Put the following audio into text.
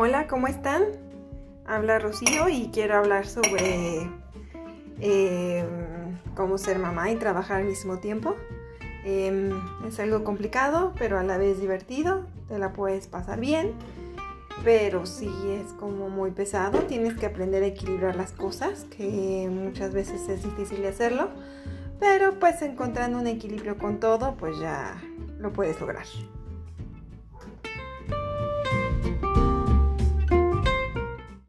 Hola, ¿cómo están? Habla Rocío y quiero hablar sobre eh, cómo ser mamá y trabajar al mismo tiempo. Em, es algo complicado, pero a la vez divertido. Te la puedes pasar bien, pero sí es como muy pesado. Tienes que aprender a equilibrar las cosas, que muchas veces es difícil hacerlo. Pero pues encontrando un equilibrio con todo, pues ya lo puedes lograr.